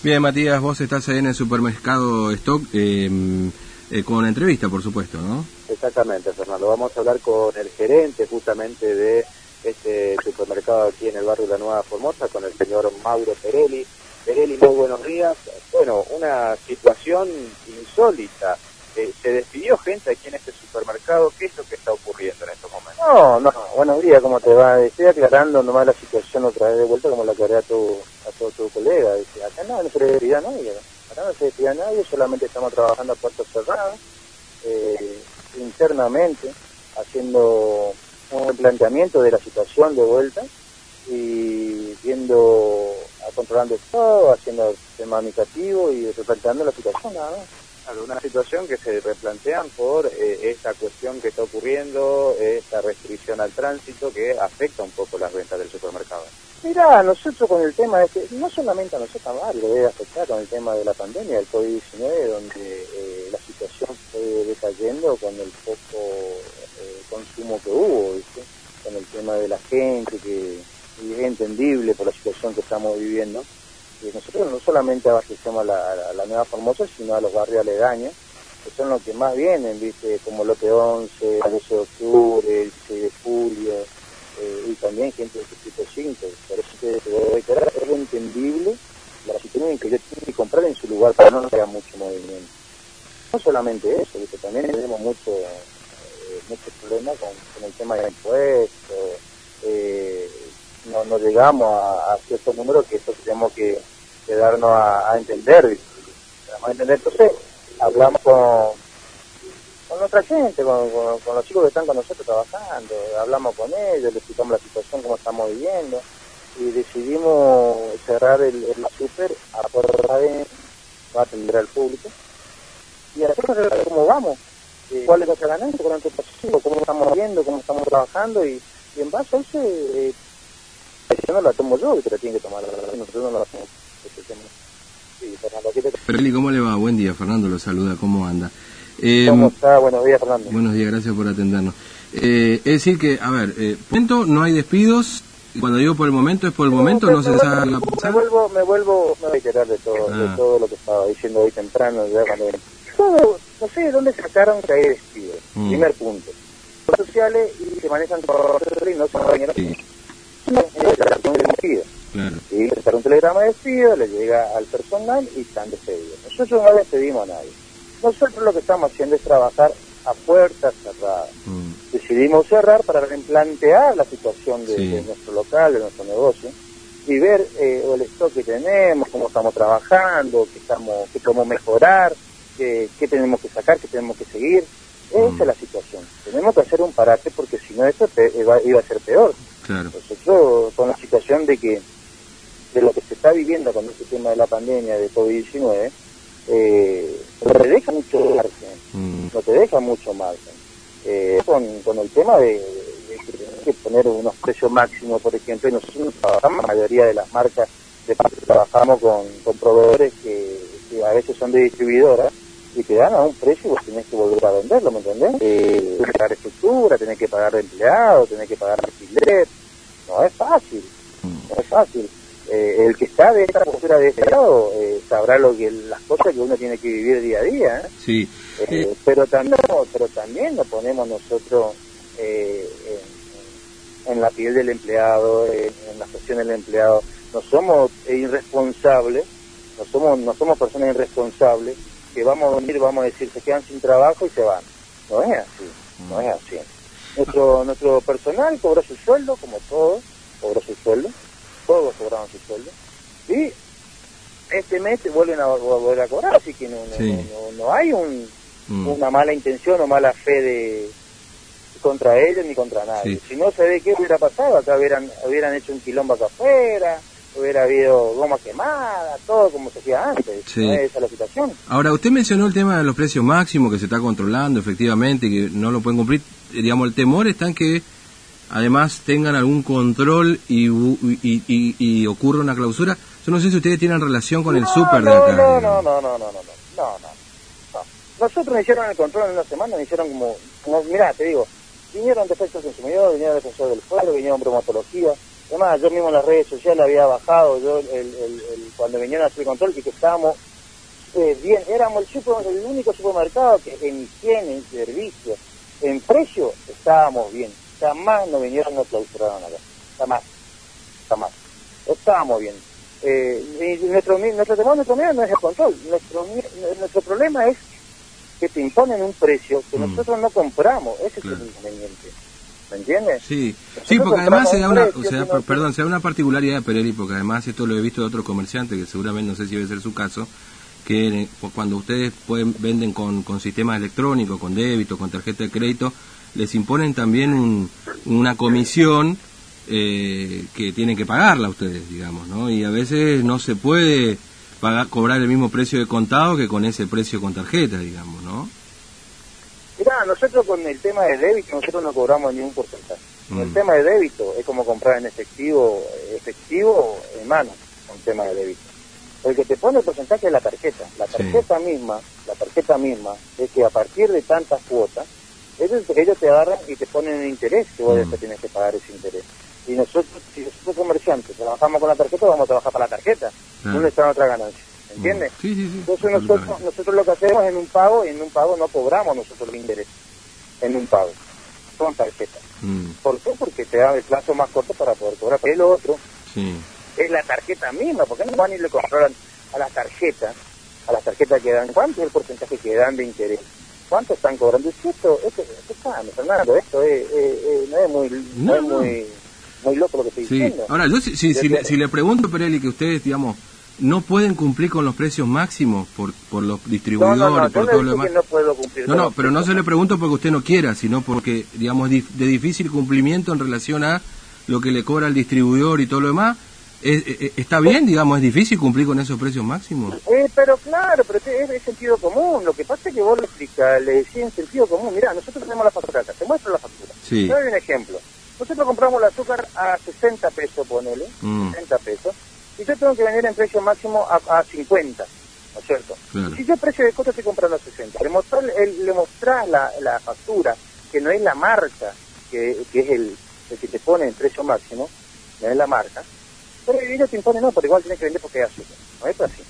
Bien, Matías, vos estás ahí en el supermercado Stock eh, eh, con entrevista, por supuesto, ¿no? Exactamente, Fernando. Vamos a hablar con el gerente justamente de este supermercado aquí en el barrio de la Nueva Formosa, con el señor Mauro Perelli. Perelli, muy buenos días. Bueno, una situación insólita. Eh, ¿Se despidió gente aquí en este supermercado? ¿Qué es lo que está ocurriendo en estos momentos? No, no, buenos días, ¿cómo te va? Estoy aclarando nomás la situación otra vez de vuelta como la aclaré a tu, a tu colega. Dice, acá no, no se despidió a nadie, acá no se despidió a nadie, solamente estamos trabajando a puertas cerradas, eh, internamente, haciendo un planteamiento de la situación de vuelta y viendo, controlando todo, haciendo el tema administrativo y replanteando la situación nada más una situación que se replantean por eh, esta cuestión que está ocurriendo, esta restricción al tránsito que afecta un poco las ventas del supermercado. Mira, nosotros con el tema de que, no solamente a nosotros, a lo debe afectar con el tema de la pandemia, del COVID-19, donde eh, la situación fue decayendo con el poco eh, consumo que hubo, con el tema de la gente, que es entendible por la situación que estamos viviendo nosotros no solamente abastecemos a la, la, Nueva Formosa, sino a los barrios aledaños, que son los que más vienen, ¿viste? como Lote 11, el 12 de octubre, el 16 de julio, eh, y también gente del Distrito 5. Por eso que debe quedar algo entendible la situación que yo tengo que comprar en su lugar para no haya mucho movimiento. No solamente eso, ¿viste? también tenemos mucho, eh, muchos problemas con, el tema de impuestos. No, llegamos a, a ciertos números que eso tenemos que, darnos a, entender. Entonces, hablamos con, con nuestra gente, con, los chicos que están con nosotros trabajando, hablamos con ellos, les explicamos la situación, cómo estamos viviendo, y decidimos cerrar el, el súper a puerta va a atender al público, y así cómo vamos, eh, cuál es nuestra ganancia, cuál es cómo estamos viendo, cómo estamos trabajando, y, en base a eso eh, no la tomo yo, que la tiene que tomar, nosotros no la hacemos. Sí, Fernando, ¿cómo le va? Buen día, Fernando lo saluda, ¿cómo anda? Eh, ¿Cómo está? Buenos días, Fernando. Buenos días, gracias por atendernos. Eh, es decir que, a ver, eh, momento no hay despidos, cuando digo por el momento, ¿es por el momento? ¿No se sabe la Me vuelvo, me vuelvo a reiterar de todo, de ah. todo lo que estaba diciendo hoy temprano, ya cuando... Todo, no sé de dónde sacaron que hay despidos, mm. primer punto. Los sociales y se manejan por y no se sí Y le un telegrama de despido, le llega al personal y están despedidos. Nosotros no despedimos a nadie. Nosotros lo que estamos haciendo es trabajar a puertas cerradas. Mm. Decidimos cerrar para replantear la situación de, nuestro local, de nuestro negocio, y ver eh, el stock que tenemos, cómo estamos trabajando, qué, estamos, qué podemos mejorar, qué, tenemos que sacar, qué tenemos que seguir. Esa mm. es la situación. Tenemos que hacer un parate porque si no eso iba a ser peor. Nosotros con la situación de que de lo que se está viviendo con este tema de la pandemia de COVID-19, eh, no te deja mucho margen, mm. no te deja mucho margen. Eh, con, con el tema de, que tenemos que poner unos precios máximos, por ejemplo, y nosotros trabajamos, la mayoría de las marcas de trabajamos con, con proveedores que, a veces son de distribuidoras y te dan a un precio y vos tenés que volver a venderlo, ¿me entendés? Eh, tenés que pagar estructura, tenés que pagar empleados, tenés que pagar alquiler, no es fácil, no es fácil. Eh, el que está de esta postura de este lado eh, sabrá lo que las cosas que uno tiene que vivir día a día. ¿eh? Sí. pero también, pero también nos ponemos nosotros en, en, la piel del empleado, en la gestión del empleado. No somos irresponsables, no somos, no somos personas irresponsables que vamos a venir, vamos a decir, se quedan sin trabajo y se van. No es así, no es así. Nuestro, nuestro personal cobró su sueldo, como todos, cobró su sueldo, todos cobraron su sueldo, y este mes se vuelven a volver a cobrar, así que no, no, hay un, mm. una mala intención o mala fe de contra ellos ni contra nadie. Si no se ve qué hubiera pasado, acá hubieran, hubieran hecho un quilombo acá afuera, hubiera habido goma quemada, todo como se hacía antes. Sí. Esa es la situación. Ahora, usted mencionó el tema de los precios máximos que se está controlando, efectivamente, que no lo pueden cumplir. Eh, digamos, el temor está en que además tengan algún control y, y, y, y, ocurra una clausura. Yo no sé si ustedes tienen relación con el súper de acá. No, no, no, no, no, no, no, no, no, Nosotros nos hicieron el control en una semana, nos hicieron como, como mirá, te digo, vinieron defensores consumidores, vinieron defensores del pueblo, vinieron bromatología, Además, yo mismo en las redes sociales había bajado, yo el, el, el, cuando vinieron a hacer control, y que estábamos eh, bien, éramos el, super, el único supermercado que en higiene, en servicio, en precio, estábamos bien. Jamás nos vinieron, nos clausuraron acá. Jamás. Jamás. Estábamos bien. Eh, y nuestro, nuestro temor, nuestro miedo no es el control. Nuestro, nuestro problema es que te imponen un precio que Mm. nosotros no compramos. Ese Claro. es el inconveniente. ¿Me entiendes? Sí, sí, porque además se da un una, o sea, perdón, se da una particularidad de Perelli, porque además esto lo he visto de otro comerciante, que seguramente no sé si debe ser su caso, que cu- cuando ustedes pueden, venden con, con sistemas electrónicos, con débito, con tarjeta de crédito, les imponen también un- una comisión eh, que tienen que pagarla ustedes, digamos, ¿no? Y a veces no se puede pagar, cobrar el mismo precio de contado que con ese precio con tarjeta, digamos, ¿no? Nosotros con el tema de débito, nosotros no cobramos ningún porcentaje. El Mm. tema de débito es como comprar en efectivo, efectivo en mano, con tema de débito. El que te pone el porcentaje es la tarjeta. La Sí. tarjeta misma, la tarjeta misma, es que a partir de tantas cuotas, ellos, ellos te agarran y te ponen un interés que vos Mm. después tienes que pagar ese interés. Y nosotros, si nosotros comerciantes trabajamos con la tarjeta, vamos a trabajar para la tarjeta. Claro. ¿Dónde está nuestra ganancia? ¿Entiendes? Sí, sí, sí. Entonces nosotros, nosotros lo que hacemos en un pago, y en un pago no cobramos nosotros el interés, en un pago, con tarjeta. Mm, ¿Por qué? Porque te da el plazo más corto para poder cobrar. El otro es la tarjeta misma, porque no van y le controlan a las tarjetas, a las tarjetas que dan, ¿cuánto es el porcentaje que dan de interés? ¿Cuánto están cobrando? Es esto, esto, esto está, Fernando, esto es, eh, eh, no es muy, no, No, es no. muy, muy loco lo que estoy Sí, diciendo. ahora yo si, si, si le, si le pregunto, Perelli, que ustedes, digamos, no pueden cumplir con los precios máximos por, por los distribuidores, no, no, por todo lo demás. no puedo cumplir No, pero no se le pregunto porque usted no quiera, sino porque, digamos, de difícil cumplimiento en relación a lo que le cobra el distribuidor y todo lo demás. ¿Es- es- ¿Está bien, digamos, es difícil cumplir con esos precios máximos? Eh, pero claro, pero es, es sentido común. Lo que pasa es que vos le explicas, le decís en sentido común. Mirá, nosotros tenemos la factura acá, te muestro la factura. Sí. Te doy un ejemplo. Nosotros compramos el azúcar a 60 pesos, ponele, Mm. 60 pesos, y yo tengo que vender en precio máximo a, a 50, ¿no es cierto? Claro. Si yo precio de costo estoy comprando a 60, le mostrás, el- le mostrás la, la factura, que no es la marca, que, que es el, el que te pone en precio máximo, no es la marca, pero ellos te imponen, no, pero igual tienes que vender porque hay azúcar. No es así.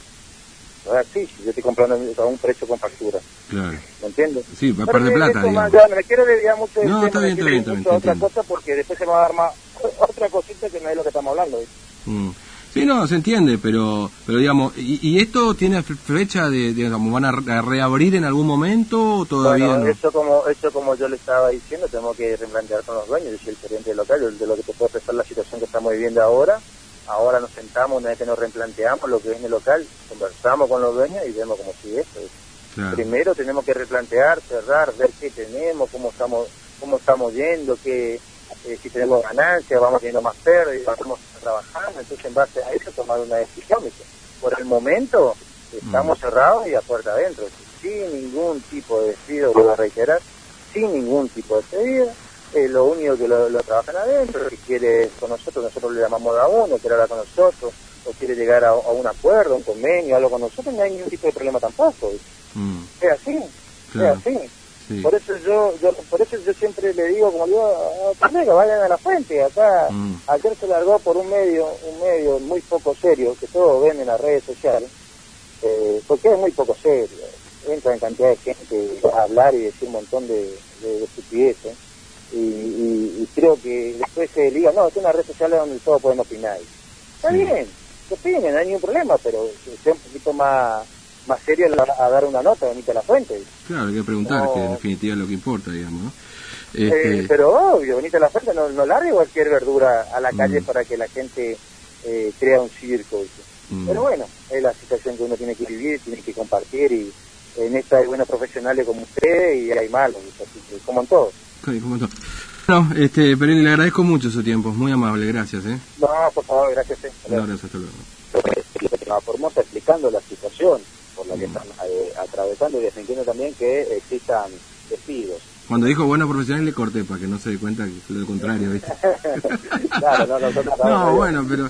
No es así, si yo estoy comprando a un precio con factura, Claro. ¿me entiendes? Sí, va a perder de- de plata, más, ya, no me quiero desviar mucho del No, tema, está bien, está bien, está bien, otra cosa porque después se me va a dar más, otra cosita que no es lo que estamos hablando. ¿viste? Mm. Sí, no, se entiende, pero, pero digamos, ¿y, y esto tiene fe- fecha de, digamos, van a re- a reabrir en algún momento o todavía bueno, no? eso como eso como yo le estaba diciendo, tenemos que replantear con los dueños, yo soy el gerente del local, de lo que te puedo prestar la situación que estamos viviendo ahora. Ahora nos sentamos, una vez que nos replanteamos lo que es en el local, conversamos con los dueños y vemos cómo sigue esto. Claro. Primero tenemos que replantear, cerrar, ver qué tenemos, cómo estamos, cómo estamos yendo, qué, eh, si tenemos ganancias, vamos teniendo más pérdidas, vamos trabajando, entonces en base a eso tomar una decisión. Por el momento estamos cerrados y a puerta adentro, sin ningún tipo de despido, voy a reiterar, sin ningún tipo de despedida. Eh, lo único que lo, lo trabajan adentro, si quiere con nosotros, nosotros le llamamos a uno, quiere hablar con nosotros, o quiere llegar a, a un acuerdo, un convenio, algo con nosotros, no hay ningún tipo de problema tampoco. Mm, Es así, Claro. es así. Sí. Por eso yo, yo, por eso yo siempre le digo, como digo, a colega, vayan a la fuente, acá, Mm. ayer se largó por un medio, un medio muy poco serio, que todos ven en las redes sociales, eh, porque es muy poco serio, entra en cantidad de gente a hablar y decir un montón de, de, de estupideces, y, y, y creo que después se diga, no, es una red social donde todos pueden opinar. Está Sí. bien, que opinen, no hay ningún problema, pero sea un poquito más, más serio a, dar una nota, a la fuente. Claro, hay que preguntar, No. que en definitiva es lo que importa, digamos, ¿no? Eh, Este, pero obvio, venite a la fuente, no, no largue cualquier verdura a la calle Mm. para que la gente eh, crea un circo. mm, Pero bueno, es la situación que uno tiene que vivir, tiene que compartir y en esta hay buenos profesionales como usted y hay malos, ¿viste? Así que, como en todo. ok, ¿cómo está? Bueno, este, Perelli, le agradezco mucho su tiempo, muy amable, gracias, ¿eh? No, por favor, gracias. eh. Un abrazo, hasta luego. Formosa explicando la situación la que están eh, atravesando y defendiendo también que existan despidos. Cuando dijo buenos profesionales le corté para que no se dé cuenta que fue lo contrario, ¿viste? claro, no, No, bueno, pero